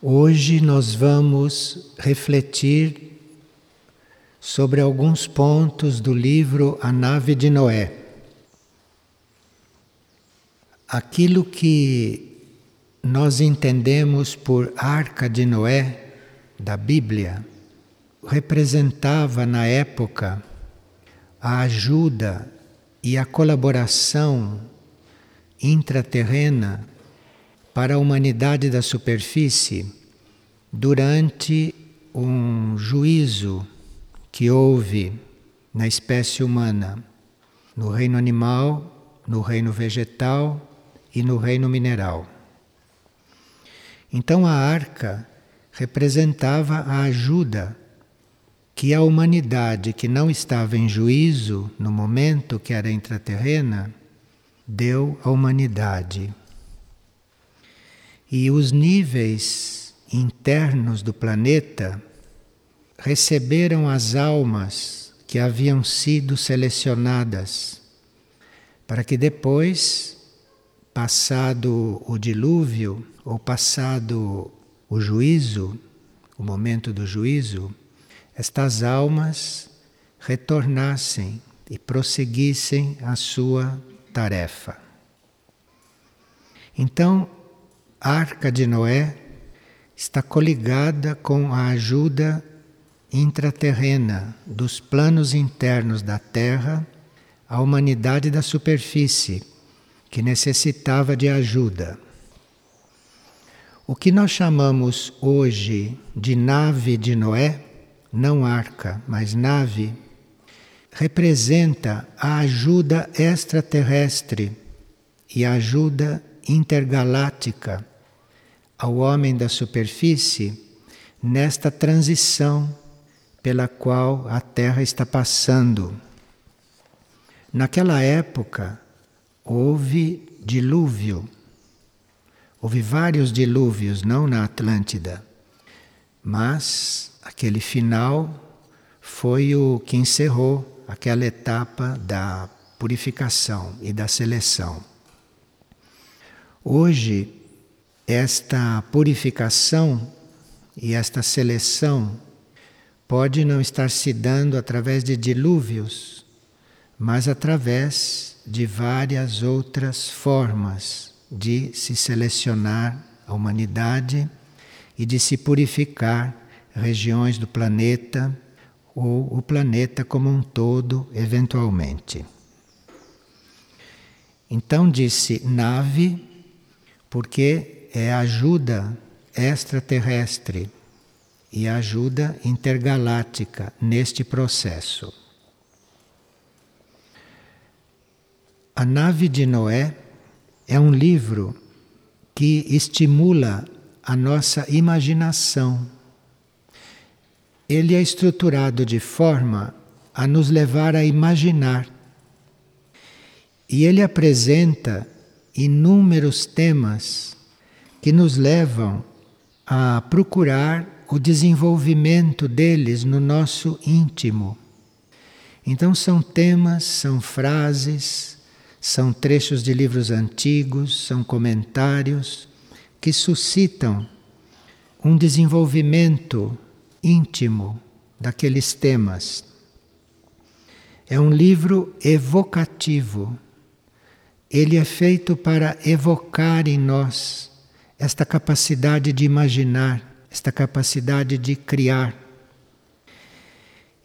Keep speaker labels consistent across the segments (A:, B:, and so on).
A: Hoje nós vamos refletir sobre alguns pontos do livro A Nave de Noé. Aquilo que nós entendemos por Arca de Noé da Bíblia representava na época a ajuda e a colaboração intraterrena para a humanidade da superfície durante um juízo que houve na espécie humana, no reino animal, no reino vegetal e no reino mineral. Então a arca representava a ajuda que a humanidade que não estava em juízo no momento que era intraterrena deu à humanidade e os níveis internos do planeta receberam as almas que haviam sido selecionadas para que depois, passado o dilúvio ou passado o juízo, o momento do juízo, estas almas retornassem e prosseguissem a sua tarefa. Então, Arca de Noé está coligada com a ajuda intraterrena dos planos internos da Terra à humanidade da superfície, que necessitava de ajuda. O que nós chamamos hoje de nave de Noé, não arca, mas nave, representa a ajuda extraterrestre e a ajuda intergaláctica ao homem da superfície nesta transição pela qual a Terra está passando. Naquela época houve dilúvio, houve vários dilúvios, não na Atlântida, mas aquele final foi o que encerrou aquela etapa da purificação e da seleção. Hoje, esta purificação e esta seleção pode não estar se dando através de dilúvios, mas através de várias outras formas de se selecionar a humanidade e de se purificar regiões do planeta ou o planeta como um todo, eventualmente. Então disse nave porque é ajuda extraterrestre e ajuda intergaláctica neste processo. A Nave de Noé é um livro que estimula a nossa imaginação. Ele é estruturado de forma a nos levar a imaginar. E ele apresenta inúmeros temas que nos levam a procurar o desenvolvimento deles no nosso íntimo. Então, são temas, são frases, são trechos de livros antigos, são comentários que suscitam um desenvolvimento íntimo daqueles temas. É um livro evocativo ele é feito para evocar em nós esta capacidade de imaginar, esta capacidade de criar.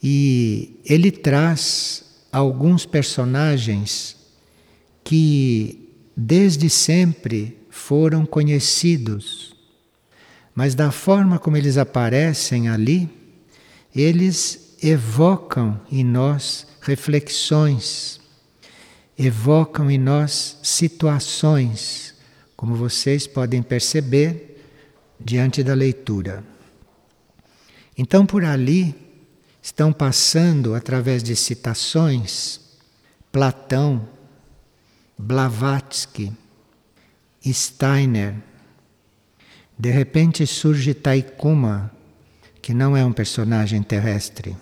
A: E ele traz alguns personagens que desde sempre foram conhecidos, mas da forma como eles aparecem ali, eles evocam em nós reflexões evocam em nós situações, como vocês podem perceber diante da leitura. Então, por ali estão passando, através de citações, Platão, Blavatsky, Steiner. De repente surge Taikuma, que não é um personagem terrestre.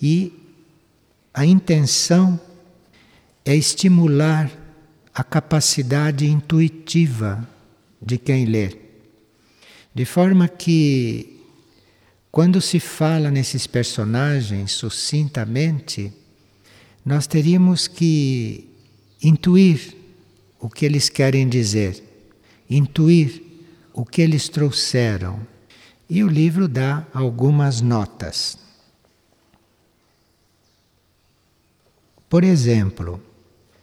A: E a intenção é estimular a capacidade intuitiva de quem lê. De forma que, quando se fala nesses personagens sucintamente, nós teríamos que intuir o que eles querem dizer, intuir o que eles trouxeram. E o livro dá algumas notas. Por exemplo,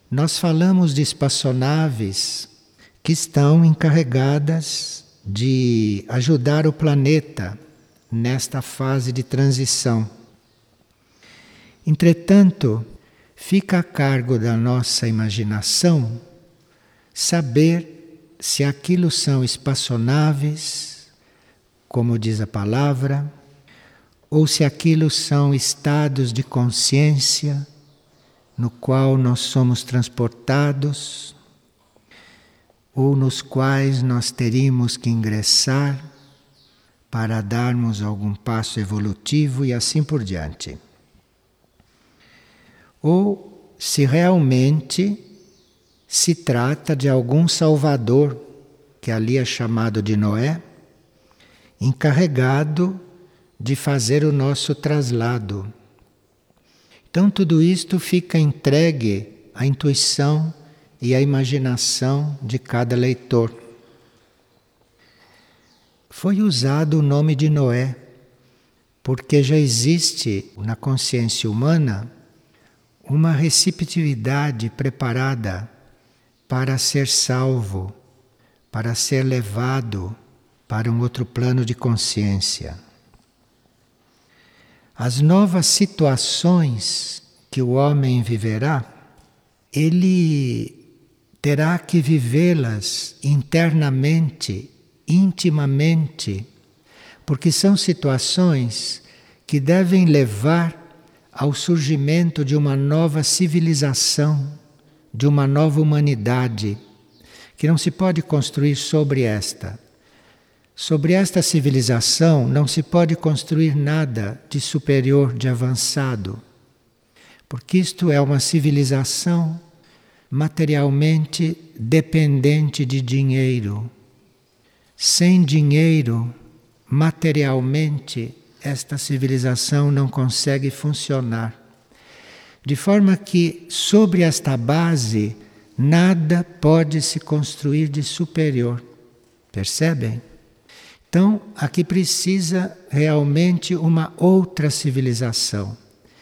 A: nós falamos de espaçonaves que estão encarregadas de ajudar o planeta nesta fase de transição. Entretanto, fica a cargo da nossa imaginação saber se aquilo são espaçonaves, como diz a palavra, ou se aquilo são estados de consciência no qual nós somos transportados ou nos quais nós teríamos que ingressar para darmos algum passo evolutivo e assim por diante. Ou se realmente se trata de algum Salvador, que ali é chamado de Noé, encarregado de fazer o nosso traslado então, tudo isto fica entregue à intuição e à imaginação de cada leitor. Foi usado o nome de Noé, porque já existe na consciência humana uma receptividade preparada para ser salvo, para ser levado para um outro plano de consciência as novas situações que o homem viverá, ele terá que vivê-las internamente, intimamente, porque são situações que devem levar ao surgimento de uma nova civilização, de uma nova humanidade, que não se pode construir sobre esta. Sobre esta civilização não se pode construir nada de superior, de avançado, porque isto é uma civilização materialmente dependente de dinheiro. Sem dinheiro, materialmente, esta civilização não consegue funcionar. De forma que, sobre esta base, nada pode se construir de superior. Percebem? Então, aqui precisa realmente uma outra civilização,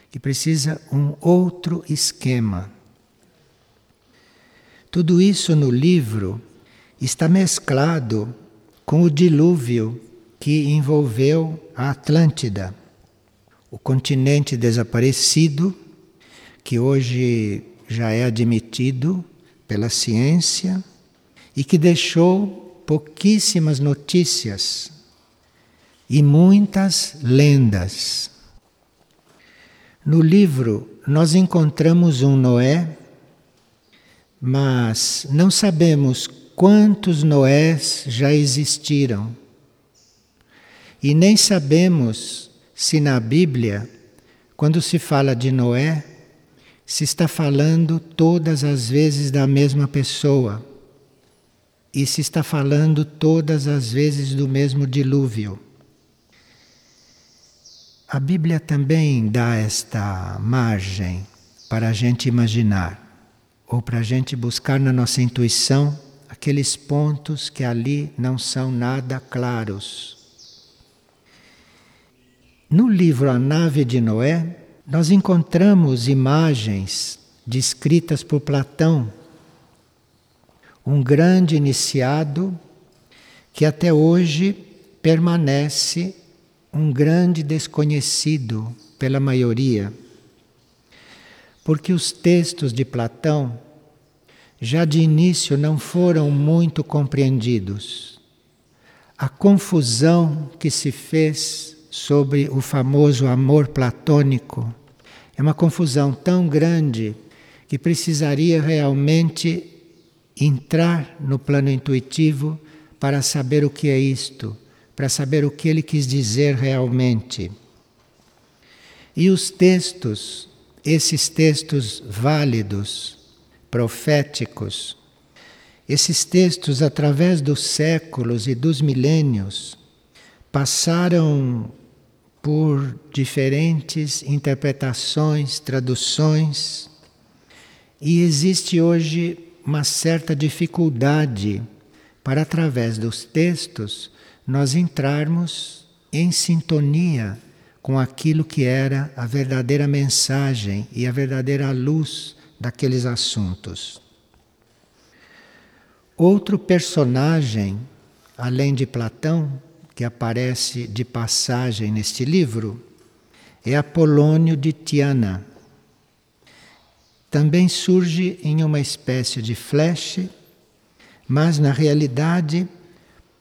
A: que precisa um outro esquema. Tudo isso no livro está mesclado com o dilúvio que envolveu a Atlântida, o continente desaparecido, que hoje já é admitido pela ciência e que deixou pouquíssimas notícias e muitas lendas. No livro, nós encontramos um Noé, mas não sabemos quantos Noés já existiram. E nem sabemos se na Bíblia, quando se fala de Noé, se está falando todas as vezes da mesma pessoa e se está falando todas as vezes do mesmo dilúvio. A Bíblia também dá esta margem para a gente imaginar, ou para a gente buscar na nossa intuição aqueles pontos que ali não são nada claros. No livro A Nave de Noé, nós encontramos imagens descritas por Platão um grande iniciado que até hoje permanece um grande desconhecido pela maioria. Porque os textos de Platão já de início não foram muito compreendidos. A confusão que se fez sobre o famoso amor platônico é uma confusão tão grande que precisaria realmente entrar no plano intuitivo para saber o que é isto, para saber o que ele quis dizer realmente. E os textos, esses textos válidos, proféticos, Esses textos, através dos séculos e dos milênios, passaram por diferentes interpretações, traduções, e existe hoje uma certa dificuldade para, através dos textos, nós entrarmos em sintonia com aquilo que era a verdadeira mensagem e a verdadeira luz daqueles assuntos. Outro personagem, além de Platão, que aparece de passagem neste livro, é Apolônio de Tiana. Também surge em uma espécie de flash, mas na realidade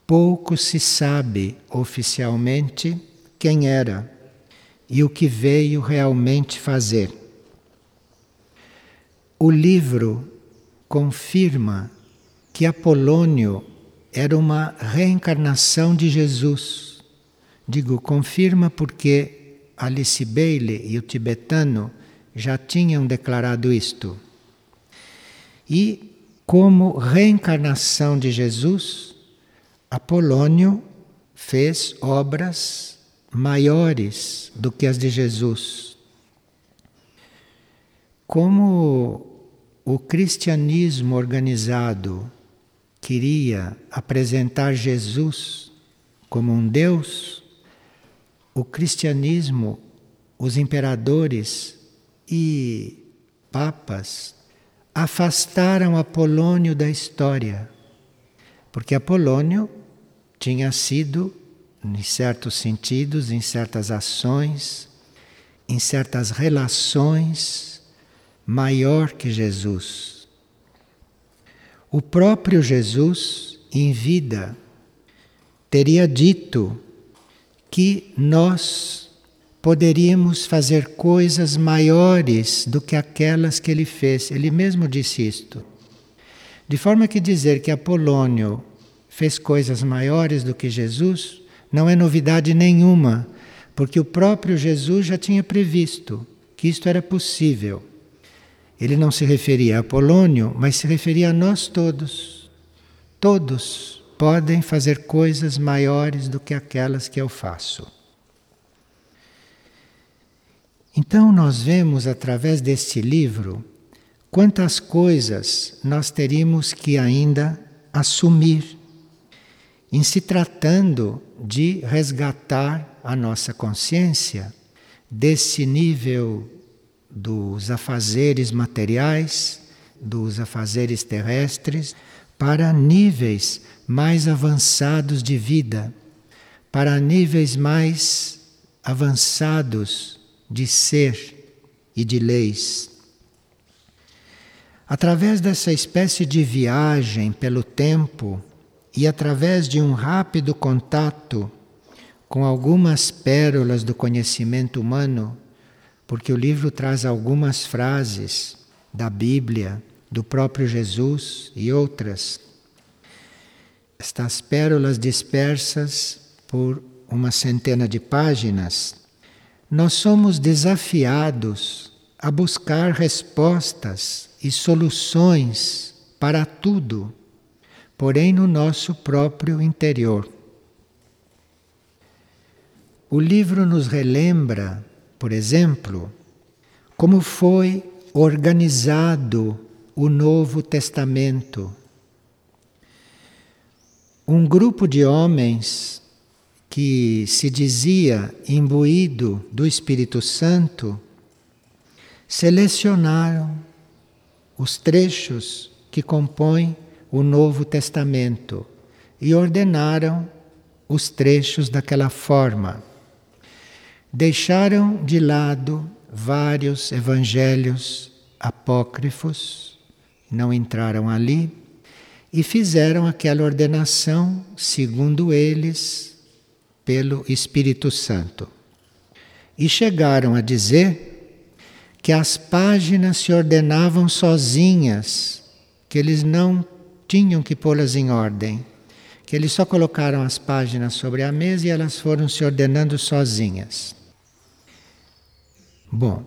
A: pouco se sabe oficialmente quem era e o que veio realmente fazer. O livro confirma que Apolônio era uma reencarnação de Jesus. Digo, confirma porque Alice Bailey e o tibetano já tinham declarado isto. E, como reencarnação de Jesus, Apolônio fez obras maiores do que as de Jesus. Como o cristianismo organizado queria apresentar Jesus como um Deus, o cristianismo, os imperadores e papas afastaram Apolônio da história, porque Apolônio tinha sido, em certos sentidos, em certas ações, em certas relações, maior que Jesus. O próprio Jesus, em vida, teria dito que nós poderíamos fazer coisas maiores do que aquelas que ele fez. Ele mesmo disse isto. De forma que dizer que Apolônio fez coisas maiores do que Jesus não é novidade nenhuma, porque o próprio Jesus já tinha previsto que isto era possível. Ele não se referia a Apolônio, mas se referia a nós todos. Todos podem fazer coisas maiores do que aquelas que eu faço. Então, nós vemos através deste livro quantas coisas nós teríamos que ainda assumir em se tratando de resgatar a nossa consciência desse nível dos afazeres materiais, dos afazeres terrestres, para níveis mais avançados de vida, para níveis mais avançados de ser e de leis. Através dessa espécie de viagem pelo tempo e através de um rápido contato com algumas pérolas do conhecimento humano, porque o livro traz algumas frases da Bíblia, do próprio Jesus e outras. Estas pérolas dispersas por uma centena de páginas, nós somos desafiados a buscar respostas e soluções para tudo, porém no nosso próprio interior. O livro nos relembra por exemplo, como foi organizado o Novo Testamento. Um grupo de homens que se dizia imbuído do Espírito Santo selecionaram os trechos que compõem o Novo Testamento e ordenaram os trechos daquela forma. Deixaram de lado vários evangelhos apócrifos, não entraram ali e fizeram aquela ordenação, segundo eles, pelo Espírito Santo. E chegaram a dizer que as páginas se ordenavam sozinhas, que eles não tinham que pô-las em ordem, que eles só colocaram as páginas sobre a mesa e elas foram se ordenando sozinhas. Bom,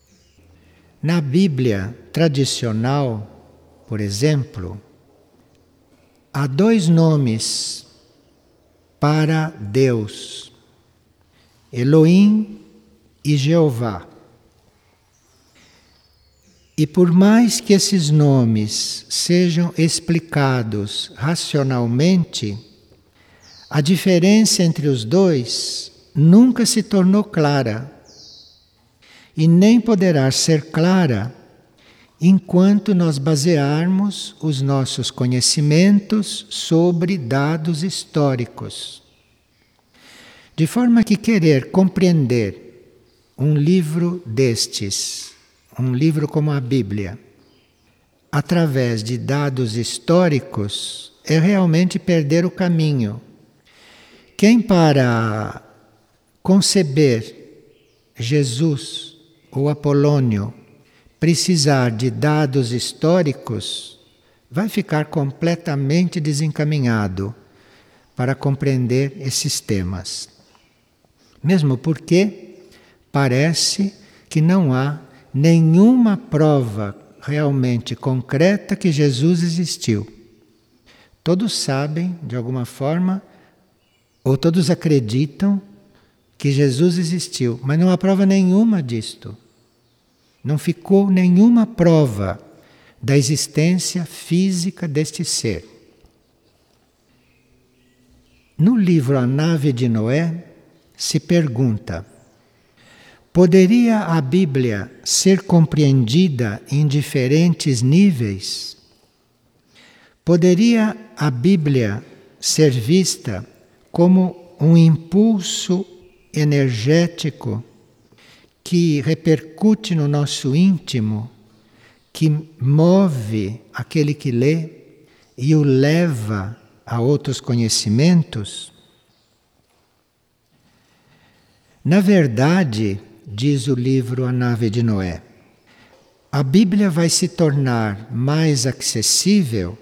A: na Bíblia tradicional, por exemplo, há dois nomes para Deus: Elohim e Jeová. E por mais que esses nomes sejam explicados racionalmente, a diferença entre os dois nunca se tornou clara e nem poderá ser clara enquanto nós basearmos os nossos conhecimentos sobre dados históricos. De forma que querer compreender um livro destes, um livro como a Bíblia, através de dados históricos, é realmente perder o caminho. Quem para conceber Jesus ou Apolônio precisar de dados históricos, vai ficar completamente desencaminhado para compreender esses temas. Mesmo porque parece que não há nenhuma prova realmente concreta que Jesus existiu. Todos sabem, de alguma forma, ou todos acreditam que Jesus existiu, mas não há prova nenhuma disto. Não ficou nenhuma prova da existência física deste ser. No livro A Nave de Noé, se pergunta: poderia a Bíblia ser compreendida em diferentes níveis? Poderia a Bíblia ser vista como um impulso energético que repercute no nosso íntimo, que move aquele que lê e o leva a outros conhecimentos? Na verdade, diz o livro A Nave de Noé, a Bíblia vai se tornar mais acessível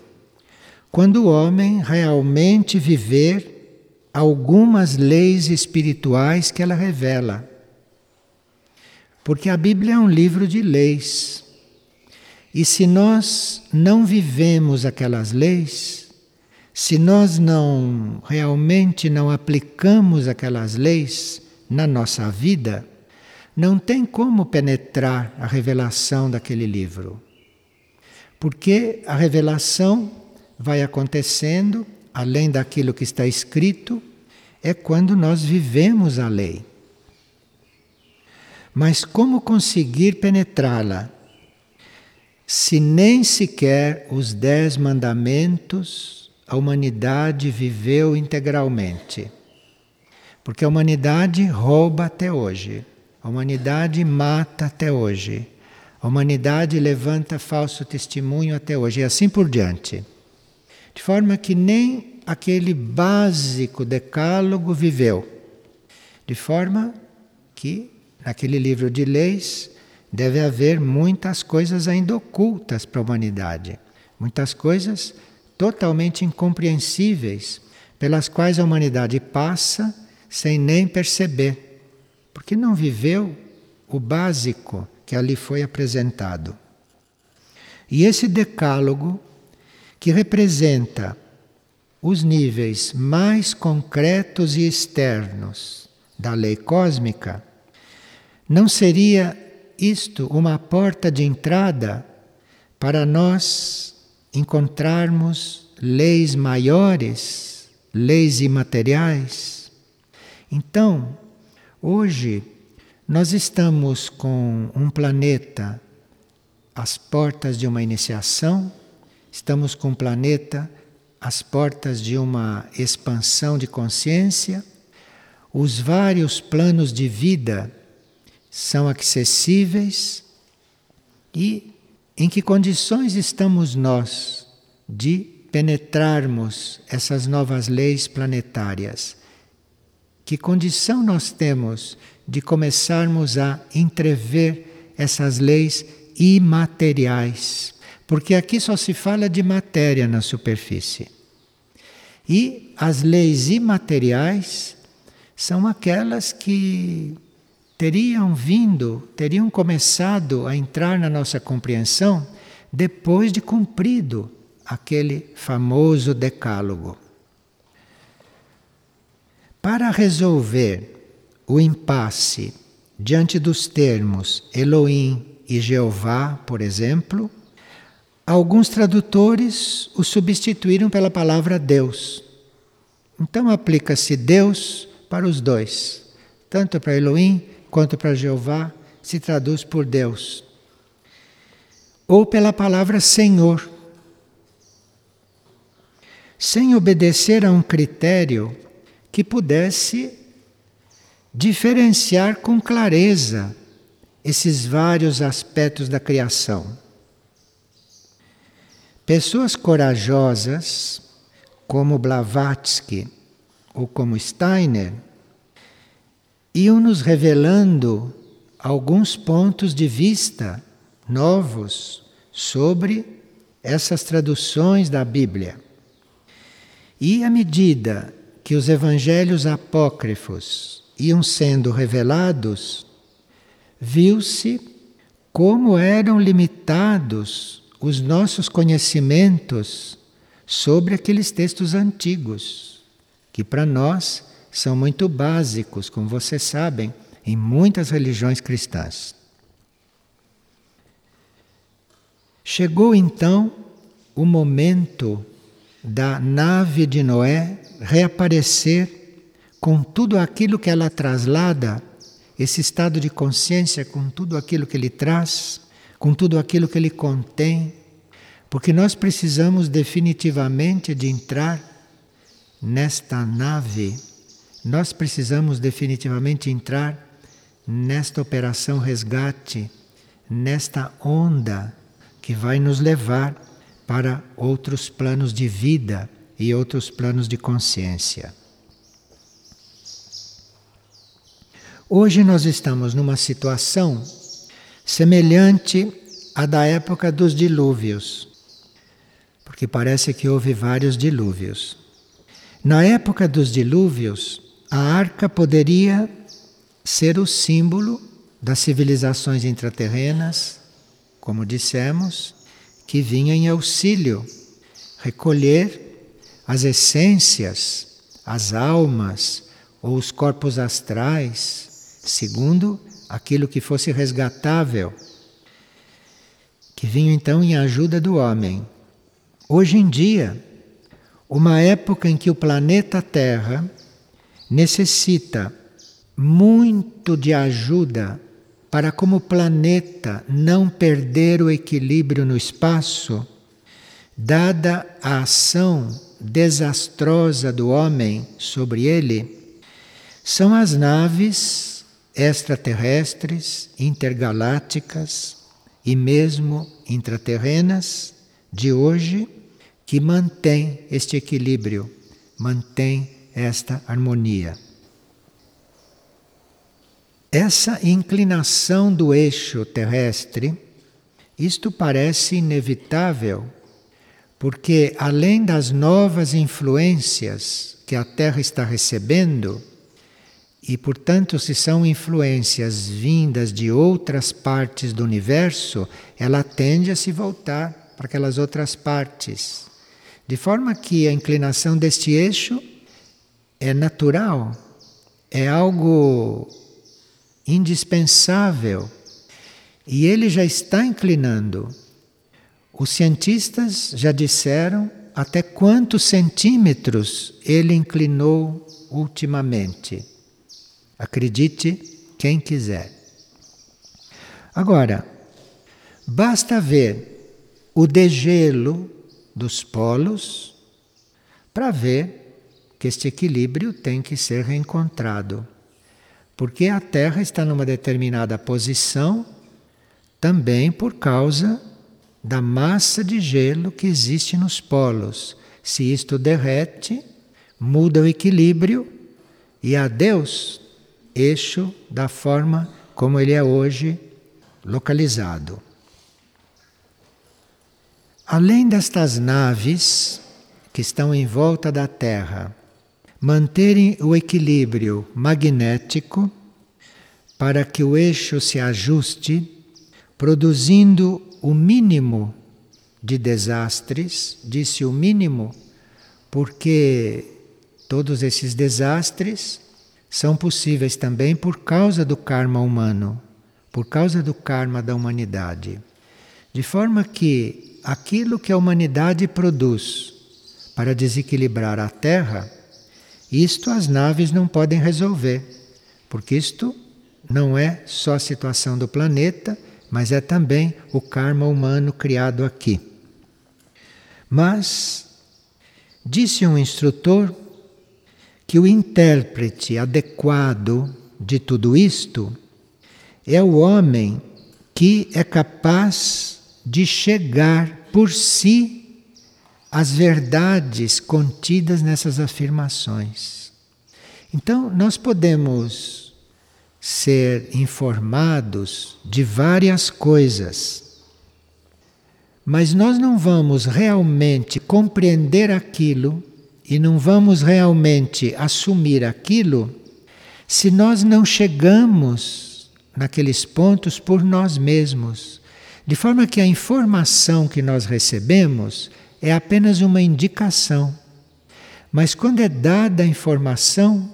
A: quando o homem realmente viver algumas leis espirituais que ela revela. Porque a Bíblia é um livro de leis. E se nós não vivemos aquelas leis, se nós não realmente não aplicamos aquelas leis na nossa vida, não tem como penetrar a revelação daquele livro. Porque a revelação vai acontecendo além daquilo que está escrito, é quando nós vivemos a lei. Mas como conseguir penetrá-la? Se nem sequer os dez mandamentos a humanidade viveu integralmente. Porque a humanidade rouba até hoje, a humanidade mata até hoje, a humanidade levanta falso testemunho até hoje, e assim por diante. De forma que nem aquele básico decálogo viveu. De forma que naquele livro de leis, deve haver muitas coisas ainda ocultas para a humanidade. Muitas coisas totalmente incompreensíveis, pelas quais a humanidade passa sem nem perceber, porque não viveu o básico que ali foi apresentado. E esse decálogo, que representa os níveis mais concretos e externos da lei cósmica, não seria isto uma porta de entrada para nós encontrarmos leis maiores, leis imateriais? Então, hoje, nós estamos com um planeta às portas de uma iniciação, estamos com um planeta às portas de uma expansão de consciência, os vários planos de vida são acessíveis e em que condições estamos nós de penetrarmos essas novas leis planetárias? Que condição nós temos de começarmos a entrever essas leis imateriais? Porque aqui só se fala de matéria na superfície. E as leis imateriais são aquelas que teriam vindo, teriam começado a entrar na nossa compreensão depois de cumprido aquele famoso decálogo. Para resolver o impasse diante dos termos Elohim e Jeová, por exemplo, alguns tradutores o substituíram pela palavra Deus. Então aplica-se Deus para os dois, tanto para Elohim quanto para Jeová, se traduz por Deus. Ou pela palavra Senhor. Sem obedecer a um critério que pudesse diferenciar com clareza esses vários aspectos da criação. Pessoas corajosas, como Blavatsky ou como Steiner, iam nos revelando alguns pontos de vista novos sobre essas traduções da Bíblia. E à medida que os evangelhos apócrifos iam sendo revelados, viu-se como eram limitados os nossos conhecimentos sobre aqueles textos antigos, que para nós são muito básicos, como vocês sabem, em muitas religiões cristãs. Chegou então o momento da nave de Noé reaparecer com tudo aquilo que ela traslada, esse estado de consciência, com tudo aquilo que ele traz, com tudo aquilo que ele contém, porque nós precisamos definitivamente de entrar nesta nave, nós precisamos definitivamente entrar nesta operação resgate, nesta onda que vai nos levar para outros planos de vida e outros planos de consciência. Hoje nós estamos numa situação semelhante à da época dos dilúvios, porque parece que houve vários dilúvios. Na época dos dilúvios, a arca poderia ser o símbolo das civilizações intraterrenas, como dissemos, que vinha em auxílio, recolher as essências, as almas ou os corpos astrais, segundo aquilo que fosse resgatável, que vinham então em ajuda do homem. Hoje em dia, uma época em que o planeta Terra necessita muito de ajuda para, como planeta, não perder o equilíbrio no espaço, dada a ação desastrosa do homem sobre ele são as naves extraterrestres, intergalácticas e mesmo intraterrenas de hoje que mantém este equilíbrio, mantém esta harmonia. Essa inclinação do eixo terrestre, isto parece inevitável porque além das novas influências que a Terra está recebendo, e portanto, se são influências vindas de outras partes do universo, ela tende a se voltar para aquelas outras partes. De forma que a inclinação deste eixo é natural, é algo indispensável. E ele já está inclinando. Os cientistas já disseram até quantos centímetros ele inclinou ultimamente. Acredite quem quiser. Agora, basta ver o degelo dos polos para ver que este equilíbrio tem que ser reencontrado. Porque a Terra está numa determinada posição também por causa da massa de gelo que existe nos polos. Se isto derrete, muda o equilíbrio e adeus, eixo da forma como ele é hoje localizado. Além destas naves que estão em volta da Terra, manterem o equilíbrio magnético para que o eixo se ajuste, produzindo o mínimo de desastres, disse o mínimo, porque todos esses desastres são possíveis também por causa do karma humano, por causa do karma da humanidade. De forma que aquilo que a humanidade produz para desequilibrar a Terra, isto as naves não podem resolver, porque isto não é só a situação do planeta, mas é também o karma humano criado aqui. Mas, disse um instrutor, que o intérprete adequado de tudo isto é o homem que é capaz de chegar por si às verdades contidas nessas afirmações. Então, nós podemos ser informados de várias coisas, mas nós não vamos realmente compreender aquilo e não vamos realmente assumir aquilo se nós não chegamos naqueles pontos por nós mesmos. De forma que a informação que nós recebemos é apenas uma indicação. Mas quando é dada a informação,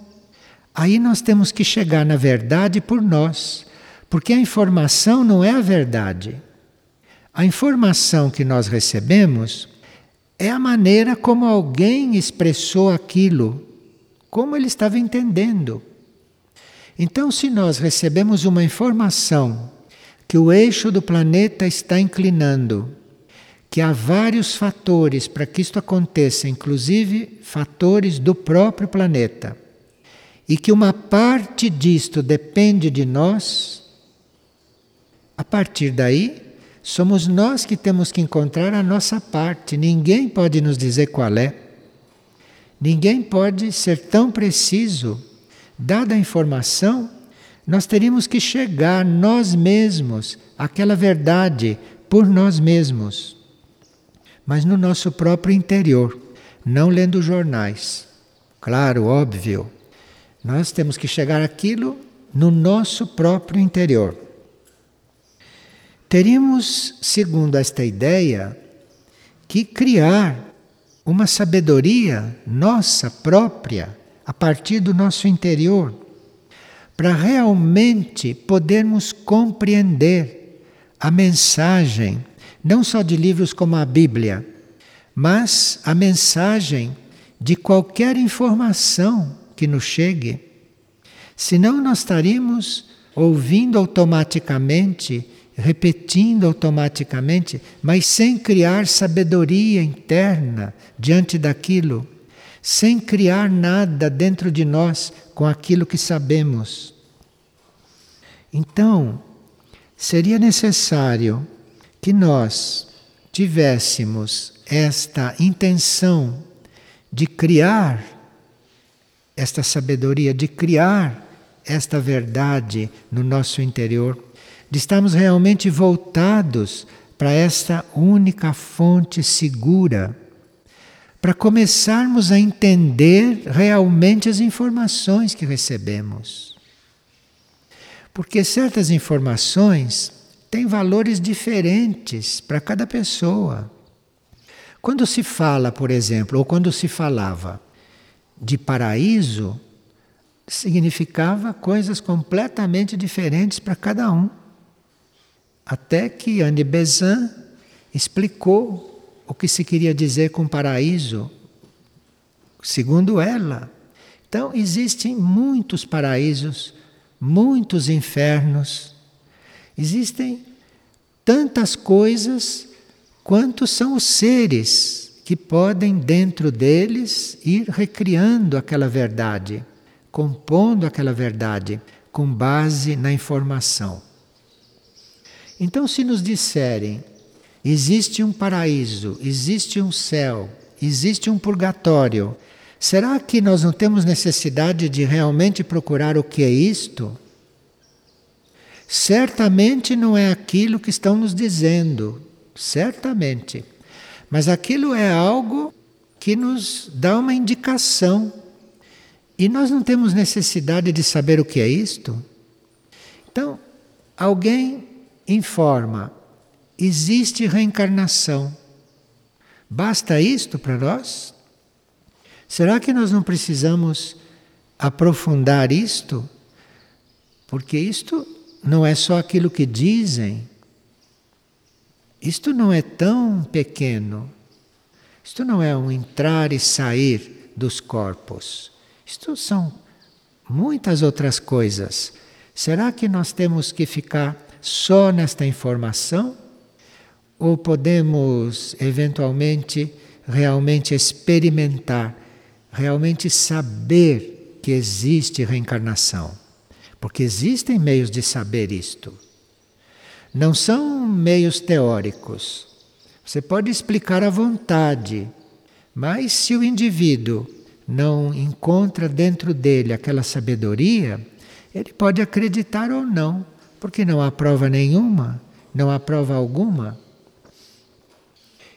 A: aí nós temos que chegar na verdade por nós, porque a informação não é a verdade. A informação que nós recebemos é a maneira como alguém expressou aquilo, como ele estava entendendo. Então, se nós recebemos uma informação que o eixo do planeta está inclinando, que há vários fatores para que isto aconteça, inclusive fatores do próprio planeta, e que uma parte disto depende de nós, a partir daí Somos nós que temos que encontrar a nossa parte. Ninguém pode nos dizer qual é. Ninguém pode ser tão preciso. Dada a informação, nós teríamos que chegar nós mesmos àquela verdade por nós mesmos, mas no nosso próprio interior, não lendo jornais. Claro, óbvio. Nós temos que chegar aquilo no nosso próprio interior. Teríamos, segundo esta ideia, que criar uma sabedoria nossa própria, a partir do nosso interior, para realmente podermos compreender a mensagem, não só de livros como a Bíblia, mas a mensagem de qualquer informação que nos chegue. Senão, nós estaríamos ouvindo automaticamente repetindo automaticamente, mas sem criar sabedoria interna diante daquilo, sem criar nada dentro de nós com aquilo que sabemos. Então, seria necessário que nós tivéssemos esta intenção de criar esta sabedoria, de criar esta verdade no nosso interior de estarmos realmente voltados para esta única fonte segura, para começarmos a entender realmente as informações que recebemos. Porque certas informações têm valores diferentes para cada pessoa. Quando se fala, por exemplo, ou quando se falava de paraíso, significava coisas completamente diferentes para cada um. Até que Anne Besant explicou o que se queria dizer com paraíso, segundo ela. Então, existem muitos paraísos, muitos infernos, existem tantas coisas quanto são os seres que podem, dentro deles, ir recriando aquela verdade, compondo aquela verdade com base na informação. Então, se nos disserem existe um paraíso, existe um céu, existe um purgatório, será que nós não temos necessidade de realmente procurar o que é isto? Certamente não é aquilo que estão nos dizendo, certamente. Mas aquilo é algo que nos dá uma indicação. E nós não temos necessidade de saber o que é isto? Então, alguém informa: existe reencarnação. Basta isto para nós? Será que nós não precisamos aprofundar isto? Porque isto não é só aquilo que dizem. Isto não é tão pequeno. Isto não é um entrar e sair dos corpos. Isto são muitas outras coisas. Será que nós temos que ficar só nesta informação? Ou podemos, eventualmente, realmente experimentar, realmente saber que existe reencarnação? Porque existem meios de saber isto. Não são meios teóricos. Você pode explicar à vontade, mas se o indivíduo não encontra dentro dele aquela sabedoria, ele pode acreditar ou não, porque não há prova nenhuma, não há prova alguma.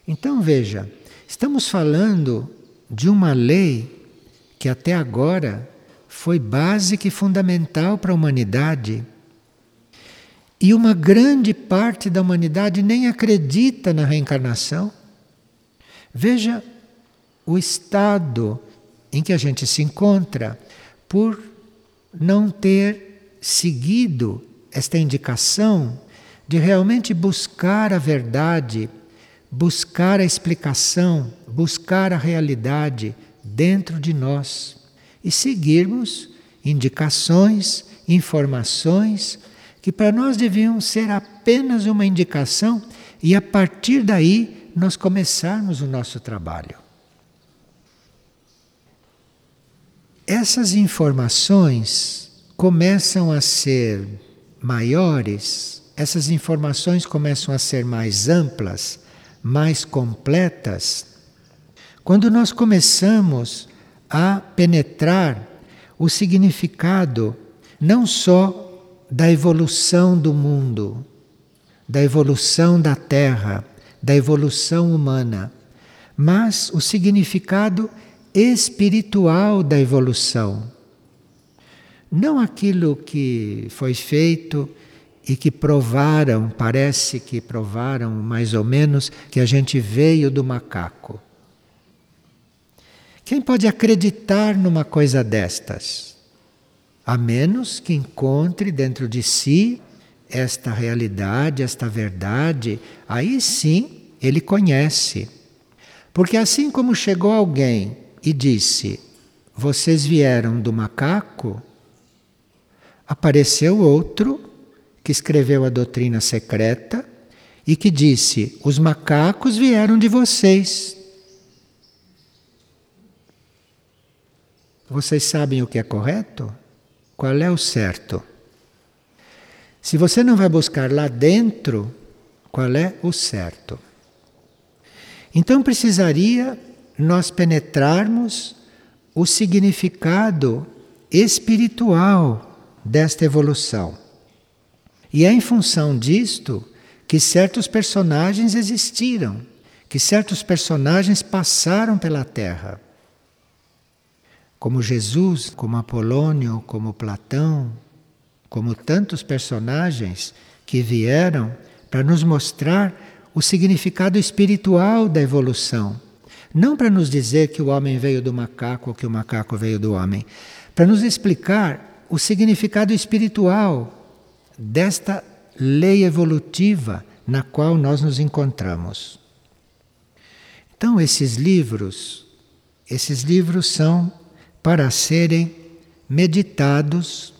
A: Então veja, estamos falando de uma lei que até agora foi básica e fundamental para a humanidade. E uma grande parte da humanidade nem acredita na reencarnação. Veja o estado em que a gente se encontra por não ter seguido esta indicação de realmente buscar a verdade, buscar a explicação, buscar a realidade dentro de nós e seguirmos indicações, informações que para nós deviam ser apenas uma indicação e a partir daí nós começarmos o nosso trabalho. Essas informações começam a ser maiores, essas informações começam a ser mais amplas, mais completas, quando nós começamos a penetrar o significado não só da evolução do mundo, da evolução da Terra, da evolução humana, mas o significado espiritual da evolução. Não aquilo que foi feito e que provaram, parece que provaram mais ou menos, que a gente veio do macaco. Quem pode acreditar numa coisa destas? A menos que encontre dentro de si esta realidade, esta verdade, aí sim ele conhece. Porque assim como chegou alguém e disse: Vocês vieram do macaco? Apareceu outro que escreveu a doutrina secreta e que disse: Os macacos vieram de vocês. Vocês sabem o que é correto? Qual é o certo? Se você não vai buscar lá dentro, qual é o certo? Então precisaria nós penetrarmos o significado espiritual desta evolução. E é em função disto que certos personagens existiram, que certos personagens passaram pela Terra. Como Jesus, como Apolônio, como Platão, como tantos personagens que vieram para nos mostrar o significado espiritual da evolução não para nos dizer que o homem veio do macaco ou que o macaco veio do homem, para nos explicar o significado espiritual desta lei evolutiva na qual nós nos encontramos. Então, esses livros, esses livros são para serem meditados,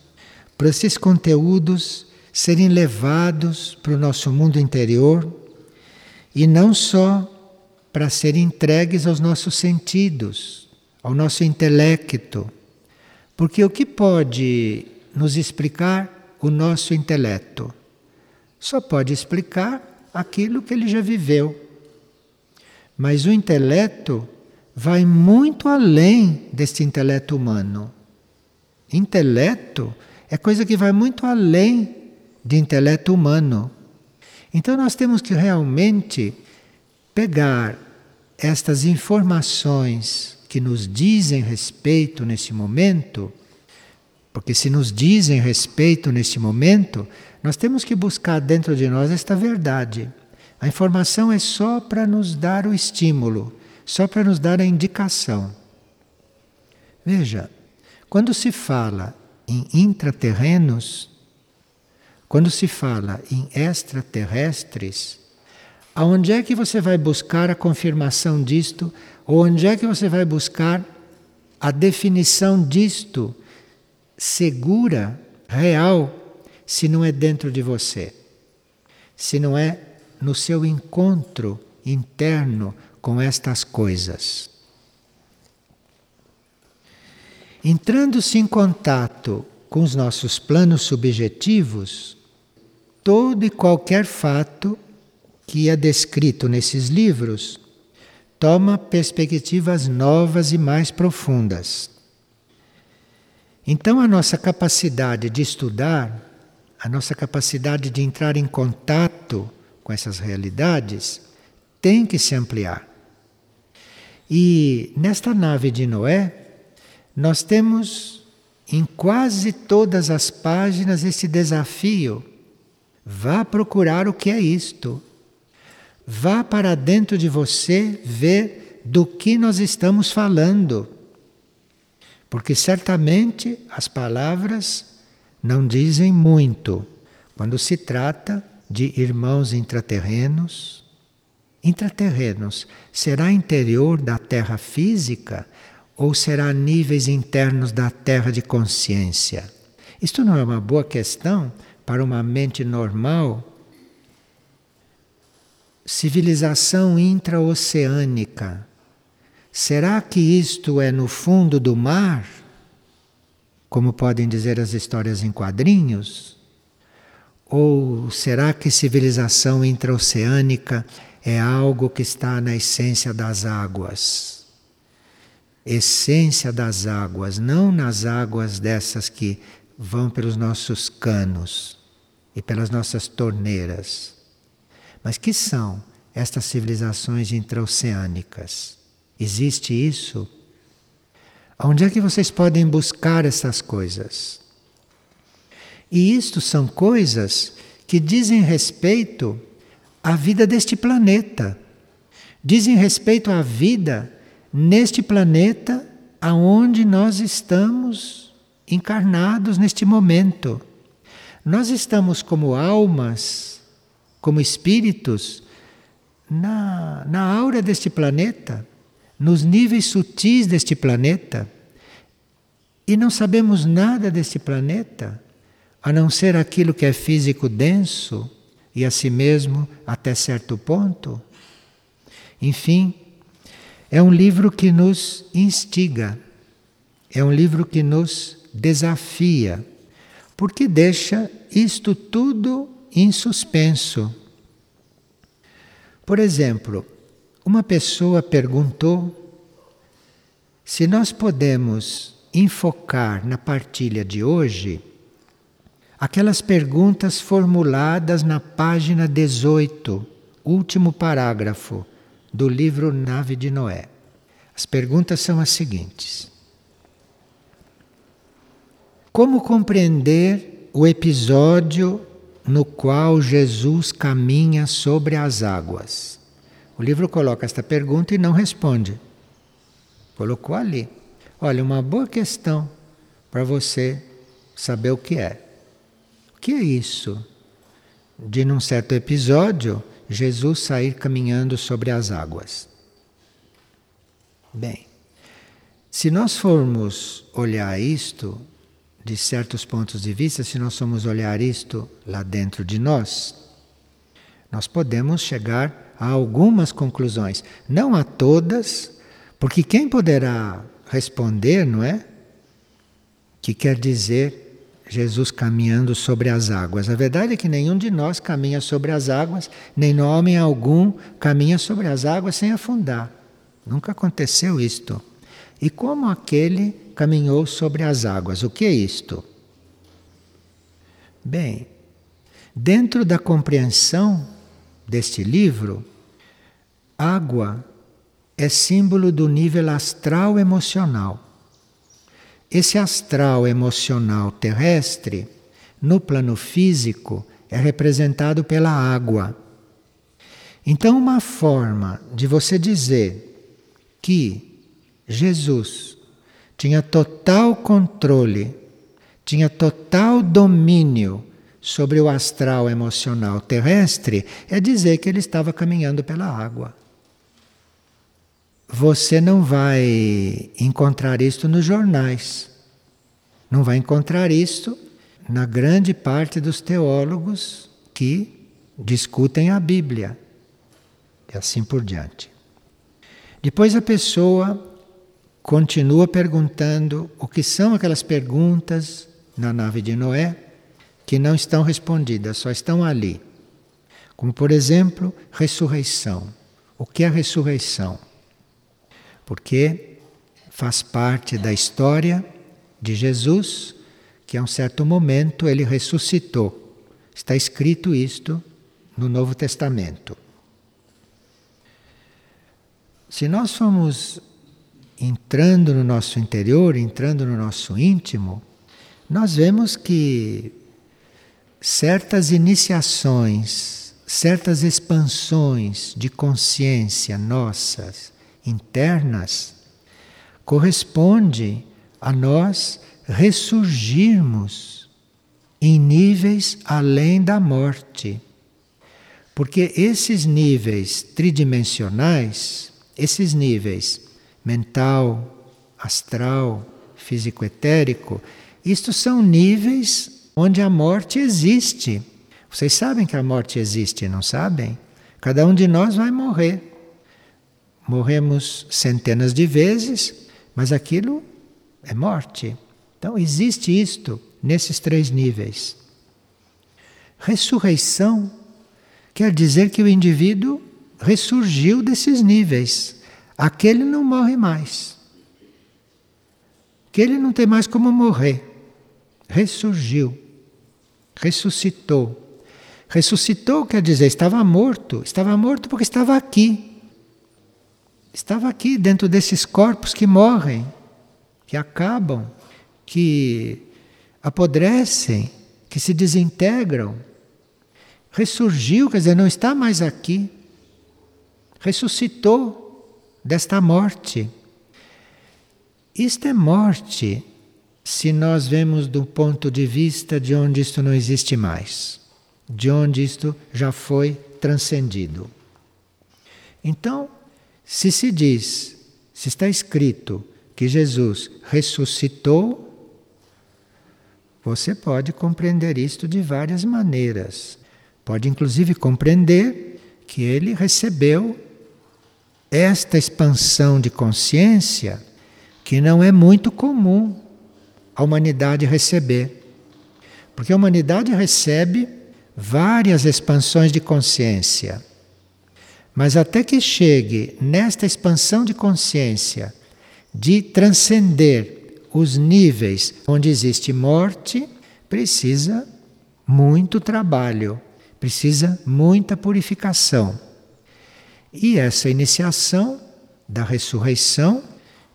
A: para esses conteúdos serem levados para o nosso mundo interior e não só para serem entregues aos nossos sentidos, ao nosso intelecto. Porque o que pode nos explicar o nosso intelecto? Só pode explicar aquilo que ele já viveu. Mas o intelecto vai muito além deste intelecto humano. Intelecto é coisa que vai muito além de intelecto humano. Então nós temos que realmente pegar estas informações que nos dizem respeito nesse momento, porque se nos dizem respeito nesse momento, nós temos que buscar dentro de nós esta verdade. A informação é só para nos dar o estímulo, só para nos dar a indicação. Veja, quando se fala em intraterrenos, quando se fala em extraterrestres, aonde é que você vai buscar a confirmação disto? Ou onde é que você vai buscar a definição disto segura, real, se não é dentro de você? Se não é no seu encontro interno com estas coisas. Entrando-se em contato com os nossos planos subjetivos, todo e qualquer fato que é descrito nesses livros toma perspectivas novas e mais profundas. Então, a nossa capacidade de estudar, a nossa capacidade de entrar em contato com essas realidades tem que se ampliar. E nesta nave de Noé, nós temos em quase todas as páginas esse desafio. Vá procurar o que é isto. Vá para dentro de você ver do que nós estamos falando. Porque certamente as palavras não dizem muito quando se trata de irmãos intraterrenos. Intraterrenos será interior da terra física ou será níveis internos da terra de consciência? Isto não é uma boa questão para uma mente normal. Civilização intraoceânica. Será que isto é no fundo do mar? Como podem dizer as histórias em quadrinhos? Ou será que civilização intraoceânica é algo que está na essência das águas? Essência das águas, não nas águas dessas que vão pelos nossos canos e pelas nossas torneiras. Mas que são estas civilizações intraoceânicas? Existe isso? Onde é que vocês podem buscar essas coisas? E isto são coisas que dizem respeito à vida deste planeta. Dizem respeito à vida neste planeta aonde nós estamos encarnados neste momento. Nós estamos como almas, como espíritos, na, na aura deste planeta, nos níveis sutis deste planeta, e não sabemos nada deste planeta a não ser aquilo que é físico denso e a si mesmo até certo ponto? Enfim, é um livro que nos instiga, é um livro que nos desafia, porque deixa isto tudo em suspenso. Por exemplo, uma pessoa perguntou se nós podemos enfocar na partilha de hoje aquelas perguntas formuladas na página 18, último parágrafo do livro Nave de Noé. As perguntas são as seguintes: Como compreender o episódio no qual Jesus caminha sobre as águas? O livro coloca esta pergunta e não responde. Colocou ali. Olha, uma boa questão para você saber o que é que é isso? De num certo episódio, Jesus sair caminhando sobre as águas. Bem, se nós formos olhar isto de certos pontos de vista, se nós formos olhar isto lá dentro de nós, nós podemos chegar a algumas conclusões, não a todas, porque quem poderá responder, não é? Que quer dizer Jesus caminhando sobre as águas. A verdade é que nenhum de nós caminha sobre as águas, nem homem algum caminha sobre as águas sem afundar. Nunca aconteceu isto. E como aquele caminhou sobre as águas? O que é isto? Bem, dentro da compreensão deste livro, água é símbolo do nível astral emocional. Esse astral emocional terrestre, no plano físico, é representado pela água. Então, uma forma de você dizer que Jesus tinha total controle, tinha total domínio sobre o astral emocional terrestre é dizer que ele estava caminhando pela água. Você não vai encontrar isto nos jornais. Não vai encontrar isto na grande parte dos teólogos que discutem a Bíblia. E assim por diante. Depois a pessoa continua perguntando o que são aquelas perguntas na nave de Noé que não estão respondidas, só estão ali. Como, por exemplo, ressurreição. O que é ressurreição? Porque faz parte da história de Jesus que a um certo momento ele ressuscitou. Está escrito isto no Novo Testamento. Se nós formos entrando no nosso interior, entrando no nosso íntimo, nós vemos que certas iniciações, certas expansões de consciência nossas internas corresponde a nós ressurgirmos em níveis além da morte. Porque esses níveis tridimensionais, esses níveis mental, astral, físico-etérico, isto são níveis onde a morte existe. Vocês sabem que a morte existe, não sabem? Cada um de nós vai morrer. Morremos centenas de vezes, mas aquilo é morte. Então existe isto nesses três níveis. Ressurreição quer dizer que o indivíduo ressurgiu desses níveis. Aquele não morre mais. Aquele não tem mais como morrer ressurgiu, ressuscitou. Ressuscitou quer dizer, estava morto. Estava morto porque estava aqui. Estava aqui, dentro desses corpos que morrem, que acabam, que apodrecem, que se desintegram. Ressurgiu, quer dizer, não está mais aqui. Ressuscitou desta morte. Isto é morte se nós vemos do ponto de vista de onde isto não existe mais, de onde isto já foi transcendido. Então, se se diz, se está escrito que Jesus ressuscitou, você pode compreender isto de várias maneiras. Pode inclusive compreender que ele recebeu esta expansão de consciência que não é muito comum a humanidade receber. Porque a humanidade recebe várias expansões de consciência. Mas até que chegue nesta expansão de consciência de transcender os níveis onde existe morte, precisa muito trabalho, precisa muita purificação. E essa iniciação da ressurreição,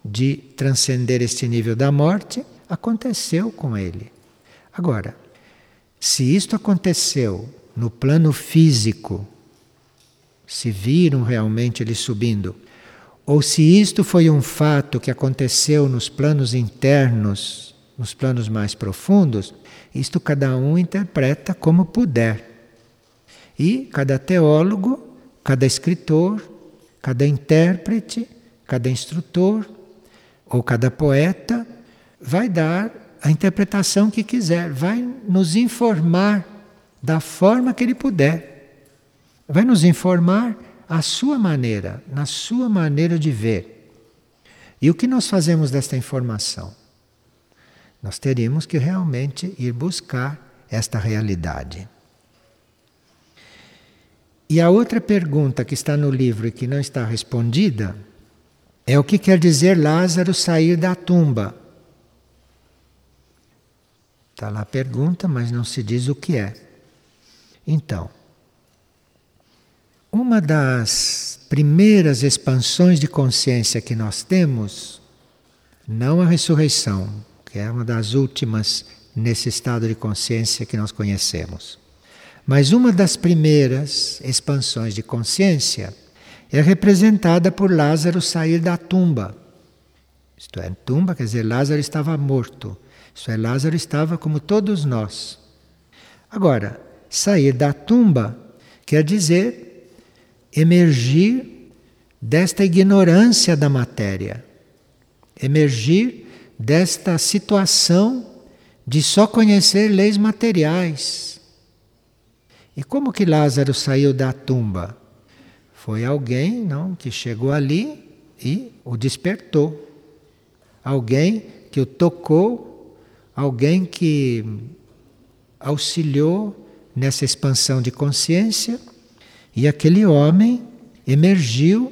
A: de transcender este nível da morte, aconteceu com ele. Agora, se isto aconteceu no plano físico, se viram realmente ele subindo, ou se isto foi um fato que aconteceu nos planos internos, nos planos mais profundos, isto cada um interpreta como puder. E cada teólogo, cada escritor, cada intérprete, cada instrutor ou cada poeta vai dar a interpretação que quiser, vai nos informar da forma que ele puder. Vai nos informar à sua maneira, na sua maneira de ver. E o que nós fazemos desta informação? Nós teríamos que realmente ir buscar esta realidade. E a outra pergunta que está no livro e que não está respondida é o que quer dizer Lázaro sair da tumba. Está lá a pergunta, mas não se diz o que é. Então, uma das primeiras expansões de consciência que nós temos, não a ressurreição, que é uma das últimas nesse estado de consciência que nós conhecemos, Mas uma das primeiras expansões de consciência é representada por Lázaro sair da tumba. Isto é, tumba quer dizer, Lázaro estava morto. Isto é, Lázaro estava como todos nós. Agora, sair da tumba quer dizer emergir desta ignorância da matéria, emergir desta situação de só conhecer leis materiais. E como que Lázaro saiu da tumba? Foi alguém, não, que chegou ali e o despertou. Alguém que o tocou, alguém que auxiliou nessa expansão de consciência, e aquele homem emergiu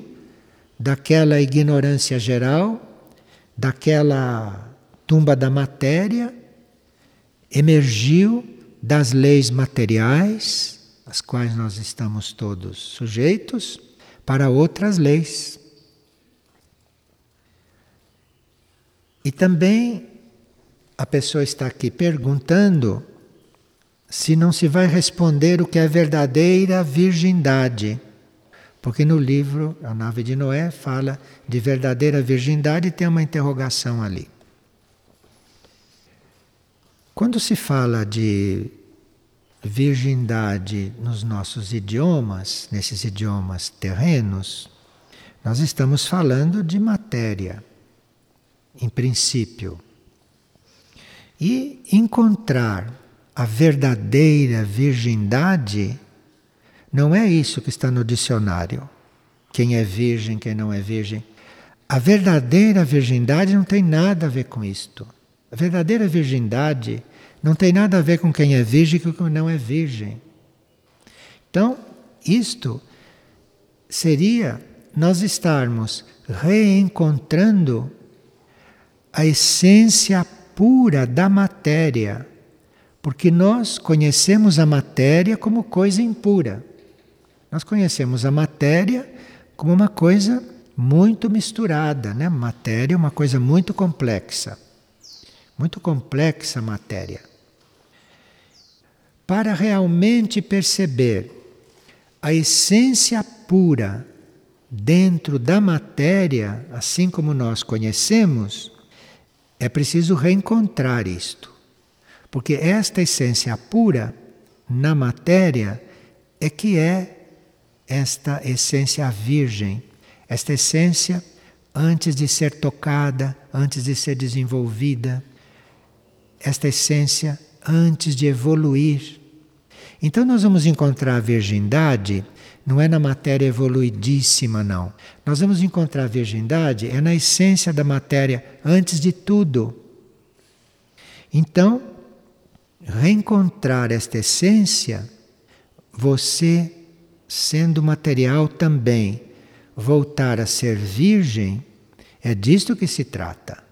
A: daquela ignorância geral, daquela tumba da matéria, emergiu das leis materiais, às quais nós estamos todos sujeitos, para outras leis. E também a pessoa está aqui perguntando se não se vai responder o que é verdadeira virgindade. Porque no livro A Nave de Noé fala de verdadeira virgindade e tem uma interrogação ali. Quando se fala de virgindade nos nossos idiomas, nesses idiomas terrenos, nós estamos falando de matéria, em princípio. E encontrar a verdadeira virgindade não é isso que está no dicionário. Quem é virgem, quem não é virgem. A verdadeira virgindade não tem nada a ver com isto. A verdadeira virgindade não tem nada a ver com quem é virgem e quem não é virgem. Então, isto seria nós estarmos reencontrando a essência pura da matéria, porque nós conhecemos a matéria como coisa impura. Nós conhecemos a matéria como uma coisa muito misturada, né? Matéria é uma coisa muito complexa. Muito complexa a matéria. Para realmente perceber a essência pura dentro da matéria, assim como nós conhecemos, é preciso reencontrar isto. Porque esta essência pura na matéria é que é esta essência virgem, esta essência antes de ser tocada, antes de ser desenvolvida, esta essência antes de evoluir. Então nós vamos encontrar a virgindade não é na matéria evoluidíssima, não. Nós vamos encontrar a virgindade é na essência da matéria antes de tudo. Então, reencontrar esta essência, você sendo material também, voltar a ser virgem, é disto que se trata.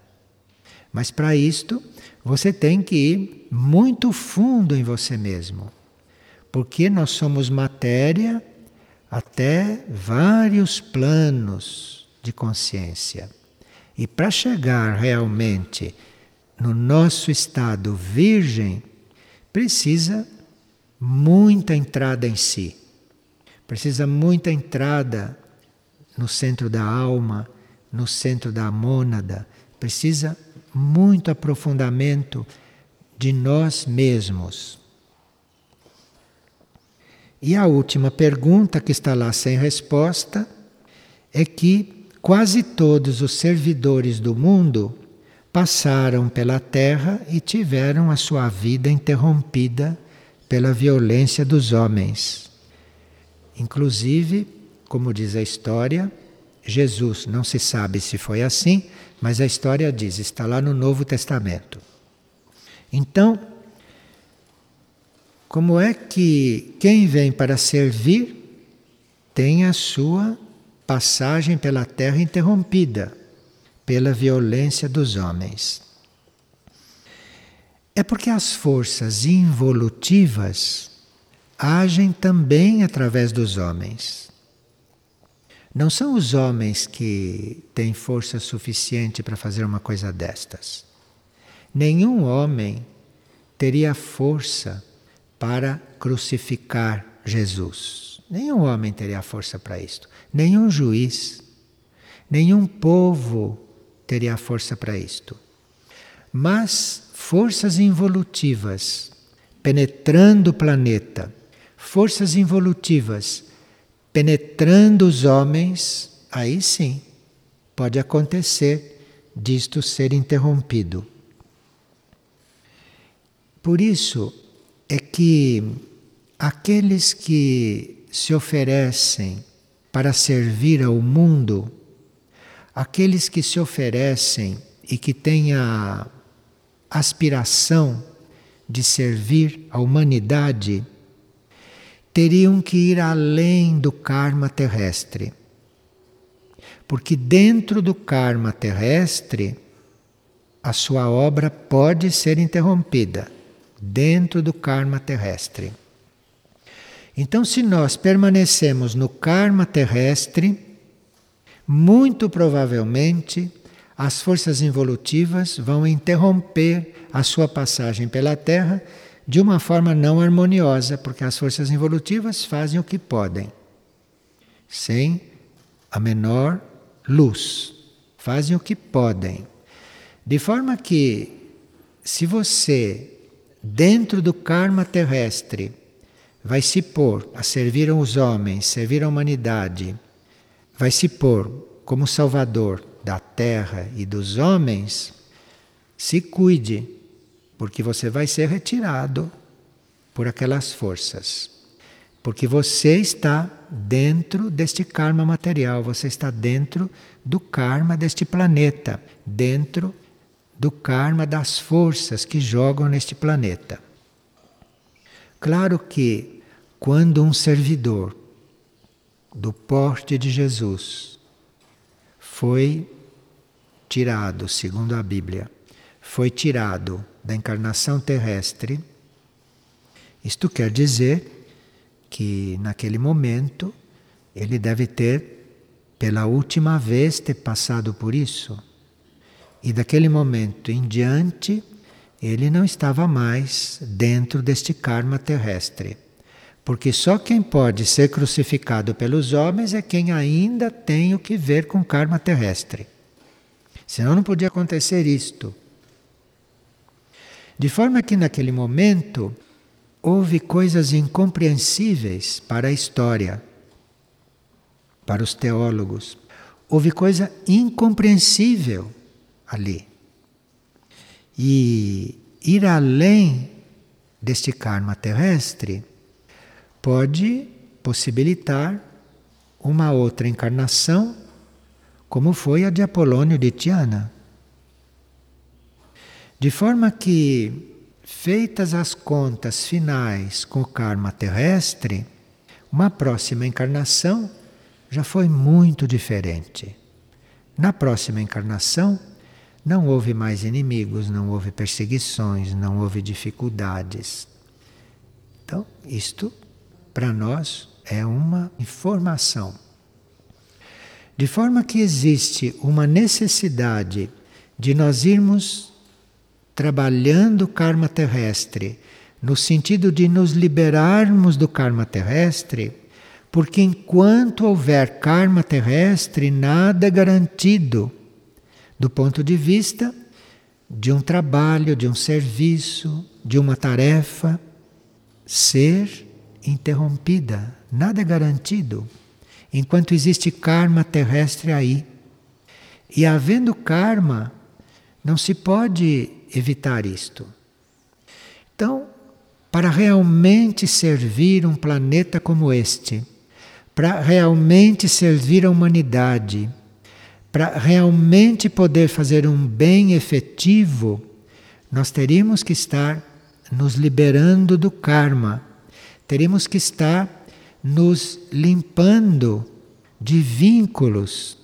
A: Mas para isto, você tem que ir muito fundo em você mesmo. Porque nós somos matéria até vários planos de consciência. E para chegar realmente no nosso estado virgem, precisa muita entrada em si. Precisa muita entrada no centro da alma, no centro da mônada. Precisa muito aprofundamento de nós mesmos. E a última pergunta que está lá sem resposta é que quase todos os servidores do mundo passaram pela terra e tiveram a sua vida interrompida pela violência dos homens. Inclusive, como diz a história, Jesus, não se sabe se foi assim, mas a história diz, está lá no Novo Testamento. Então, como é que quem vem para servir tem a sua passagem pela terra interrompida pela violência dos homens? É porque as forças involutivas agem também através dos homens. Não são os homens que têm força suficiente para fazer uma coisa destas. Nenhum homem teria força para crucificar Jesus. Nenhum homem teria força para isto, nenhum juiz, nenhum povo teria força para isto. Mas forças involutivas penetrando o planeta, forças involutivas penetrando os homens, aí sim pode acontecer disto ser interrompido. Por isso é que aqueles que se oferecem para servir ao mundo, aqueles que se oferecem e que têm a aspiração de servir a humanidade, teriam que ir além do karma terrestre. Porque dentro do karma terrestre, a sua obra pode ser interrompida dentro do karma terrestre. Então, se nós permanecemos no karma terrestre, muito provavelmente as forças involutivas vão interromper a sua passagem pela Terra de uma forma não harmoniosa, porque as forças involutivas fazem o que podem, sem a menor luz. Fazem o que podem. De forma que, se você dentro do karma terrestre, vai se pôr a servir os homens, servir a humanidade, vai se pôr como salvador da terra e dos homens, se cuide, porque você vai ser retirado por aquelas forças. Porque você está dentro deste karma material, você está dentro do karma deste planeta, dentro do karma das forças que jogam neste planeta. Claro que quando um servidor do porte de Jesus foi tirado, segundo a Bíblia, foi tirado da encarnação terrestre, isto quer dizer que naquele momento ele deve ter pela última vez ter passado por isso e daquele momento em diante, ele não estava mais dentro deste karma terrestre. Porque só quem pode ser crucificado pelos homens é quem ainda tem o que ver com karma terrestre. Senão não podia acontecer isto. De forma que naquele momento houve coisas incompreensíveis para a história, para os teólogos. Houve coisa incompreensível ali. E ir além deste karma terrestre pode possibilitar uma outra encarnação, como foi a de Apolônio de Tiana. De forma que, feitas as contas finais com o karma terrestre, uma próxima encarnação já foi muito diferente. Na próxima encarnação, não houve mais inimigos, não houve perseguições, não houve dificuldades. Então, isto para nós é uma informação. De forma que existe uma necessidade de nós irmos trabalhando o karma terrestre, no sentido de nos liberarmos do karma terrestre, porque enquanto houver karma terrestre, nada é garantido do ponto de vista de um trabalho, de um serviço, de uma tarefa ser interrompida. Nada garantido enquanto existe karma terrestre aí. E havendo karma, não se pode evitar isto. Então, para realmente servir um planeta como este, para realmente servir a humanidade, para realmente poder fazer um bem efetivo, nós teríamos que estar nos liberando do karma, teríamos que estar nos limpando de vínculos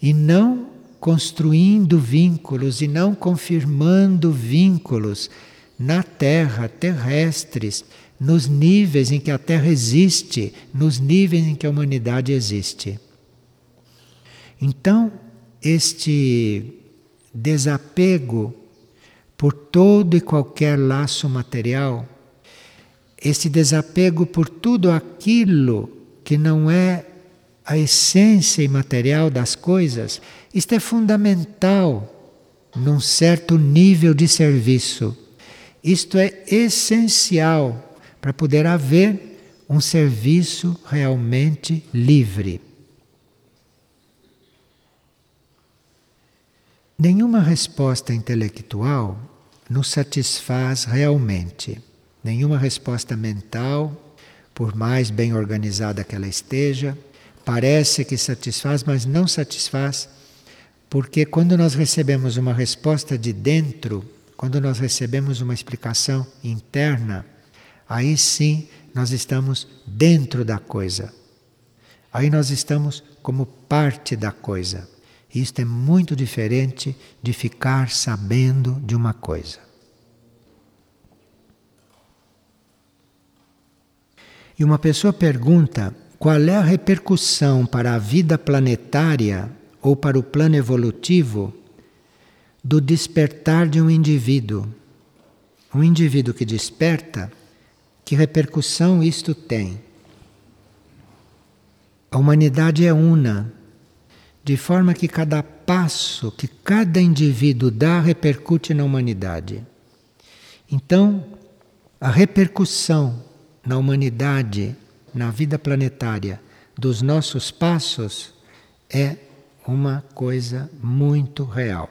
A: e não construindo vínculos e não confirmando vínculos na Terra, terrestres, nos níveis em que a Terra existe, nos níveis em que a humanidade existe. Então, este desapego por todo e qualquer laço material esse desapego por tudo aquilo que não é a essência imaterial das coisas, isto é fundamental num certo nível de serviço. Isto é essencial para poder haver um serviço realmente livre. Nenhuma resposta intelectual nos satisfaz realmente. Nenhuma resposta mental, por mais bem organizada que ela esteja, parece que satisfaz, mas não satisfaz, porque quando nós recebemos uma resposta de dentro, quando nós recebemos uma explicação interna, aí sim nós estamos dentro da coisa. Aí nós estamos como parte da coisa. Isto é muito diferente de ficar sabendo de uma coisa. E uma pessoa pergunta qual é a repercussão para a vida planetária ou para o plano evolutivo do despertar de um indivíduo. Um indivíduo que desperta, que repercussão isto tem? A humanidade é una de forma que cada passo que cada indivíduo dá repercute na humanidade. Então, a repercussão na humanidade, na vida planetária, dos nossos passos é uma coisa muito real.